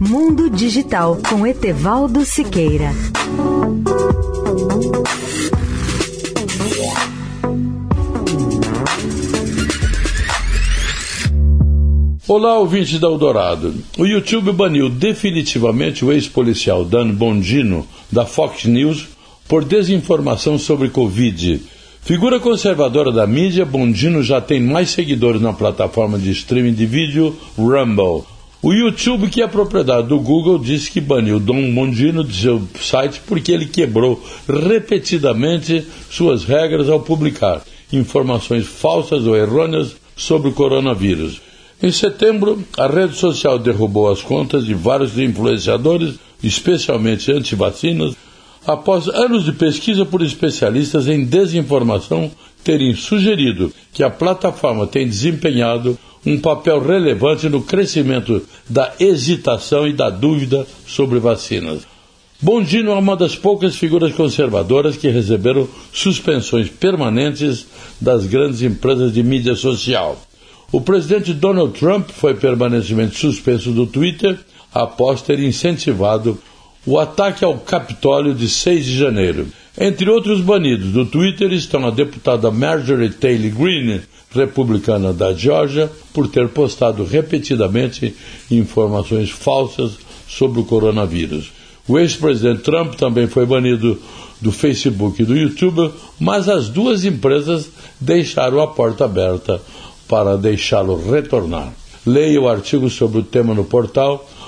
Mundo Digital com Etevaldo Siqueira. Olá, ouvintes da Eldorado. O YouTube baniu definitivamente o ex-policial Dan Bongino, da Fox News, por desinformação sobre Covid. Figura conservadora da mídia, Bondino já tem mais seguidores na plataforma de streaming de vídeo Rumble. O YouTube, que é propriedade do Google, disse que baniu Dom Bondino de seu site porque ele quebrou repetidamente suas regras ao publicar informações falsas ou errôneas sobre o coronavírus. Em setembro, a rede social derrubou as contas de vários influenciadores, especialmente anti-vacinas, após anos de pesquisa por especialistas em desinformação terem sugerido que a plataforma tem desempenhado um papel relevante no crescimento da hesitação e da dúvida sobre vacinas. Bondino é uma das poucas figuras conservadoras que receberam suspensões permanentes das grandes empresas de mídia social. O presidente Donald Trump foi permanentemente suspenso do Twitter após ter incentivado o ataque ao Capitólio de 6 de janeiro. Entre outros banidos do Twitter estão a deputada Marjorie Taylor Greene, republicana da Geórgia, por ter postado repetidamente informações falsas sobre o coronavírus. O ex-presidente Trump também foi banido do Facebook e do YouTube, mas as duas empresas deixaram a porta aberta para deixá-lo retornar. Leia o artigo sobre o tema no portal